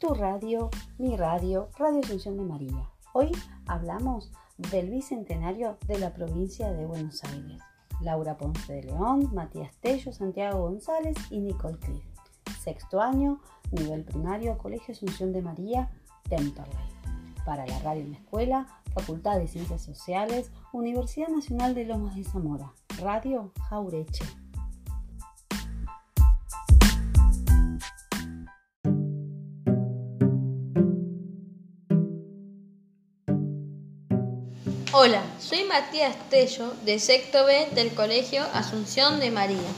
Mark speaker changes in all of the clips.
Speaker 1: tu radio, mi radio, Radio Asunción de María. Hoy hablamos del bicentenario de la provincia de Buenos Aires. Laura Ponce de León, Matías Tello, Santiago González y Nicole Cliff. Sexto año, nivel primario, Colegio Asunción de María, Temperley. Para la radio en la escuela, Facultad de Ciencias Sociales, Universidad Nacional de Lomas de Zamora, Radio Jaureche.
Speaker 2: Hola, soy Matías Tello de Sexto B del Colegio Asunción de María.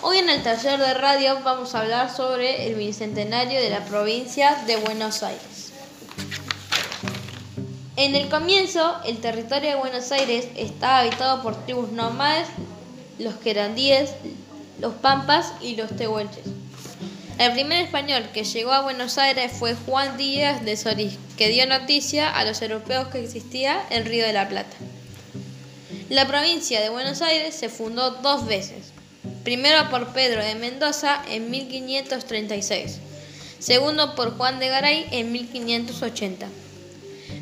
Speaker 2: Hoy en el taller de radio vamos a hablar sobre el bicentenario de la provincia de Buenos Aires. En el comienzo, el territorio de Buenos Aires estaba habitado por tribus nómades, los querandíes, los pampas y los tehuelches. El primer español que llegó a Buenos Aires fue Juan Díaz de Solís, que dio noticia a los europeos que existía el Río de la Plata. La provincia de Buenos Aires se fundó dos veces. Primero por Pedro de Mendoza en 1536, segundo por Juan de Garay en 1580.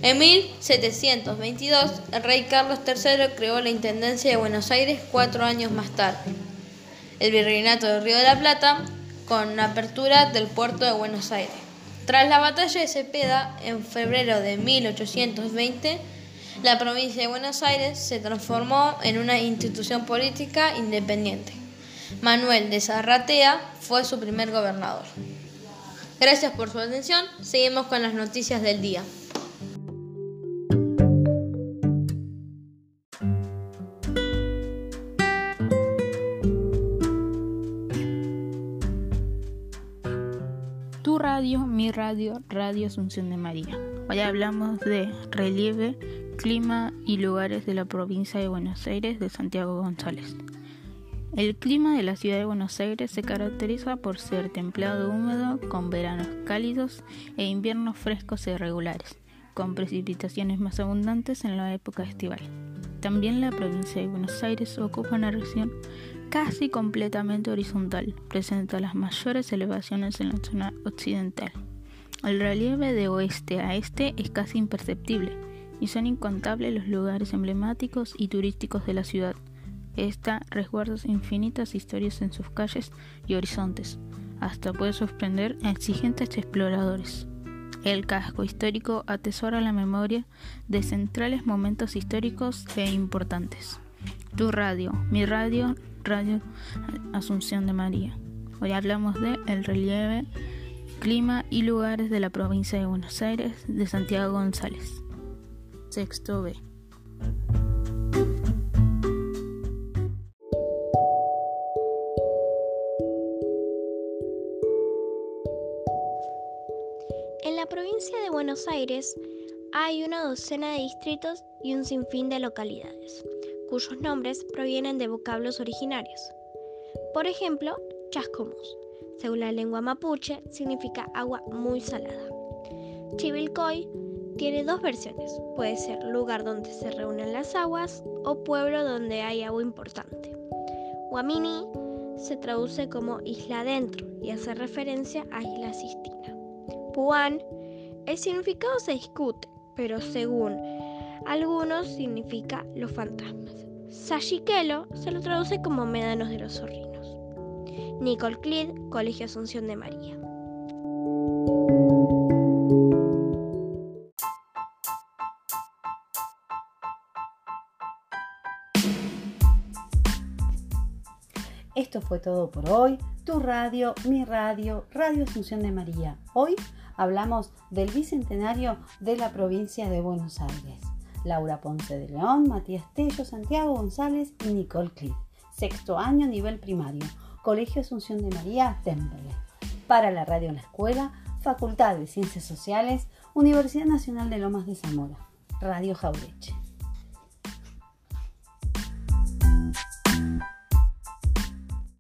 Speaker 2: En 1722, el rey Carlos III creó la Intendencia de Buenos Aires cuatro años más tarde. El Virreinato del Río de la Plata con apertura del puerto de Buenos Aires. Tras la batalla de Cepeda, en febrero de 1820, la provincia de Buenos Aires se transformó en una institución política independiente. Manuel de Zarratea fue su primer gobernador. Gracias por su atención. Seguimos con las noticias del día.
Speaker 3: Tu radio, mi radio, Radio Asunción de María. Hoy hablamos de relieve, clima y lugares de la provincia de Buenos Aires de Santiago González. El clima de la ciudad de Buenos Aires se caracteriza por ser templado húmedo, con veranos cálidos e inviernos frescos e irregulares, con precipitaciones más abundantes en la época estival. También la provincia de Buenos Aires ocupa una región casi completamente horizontal, presenta las mayores elevaciones en la zona occidental. El relieve de oeste a este es casi imperceptible y son incontables los lugares emblemáticos y turísticos de la ciudad. Esta resguarda infinitas historias en sus calles y horizontes, hasta puede sorprender a exigentes exploradores. El casco histórico atesora la memoria de centrales momentos históricos e importantes. Tu radio, mi radio, Radio Asunción de María. Hoy hablamos de el relieve, clima y lugares de la provincia de Buenos Aires de Santiago González. Sexto B.
Speaker 4: En la provincia de Buenos Aires hay una docena de distritos y un sinfín de localidades cuyos nombres provienen de vocablos originarios. Por ejemplo, Chascomús, según la lengua mapuche, significa agua muy salada. Chivilcoy tiene dos versiones, puede ser lugar donde se reúnen las aguas o pueblo donde hay agua importante. Guamini se traduce como isla adentro y hace referencia a Isla Sistina. Puan, el significado se discute, pero según algunos significa los fantasmas. Sayiquelo se lo traduce como médanos de los zorrinos. Nicole Clid, Colegio Asunción de María.
Speaker 1: Esto fue todo por hoy. Tu radio, mi radio, Radio Asunción de María. Hoy hablamos del bicentenario de la provincia de Buenos Aires. Laura Ponce de León, Matías Tello, Santiago González y Nicole Cliff. Sexto año, nivel primario. Colegio Asunción de María, Temple. Para la radio en la escuela, Facultad de Ciencias Sociales, Universidad Nacional de Lomas de Zamora. Radio Jaureche.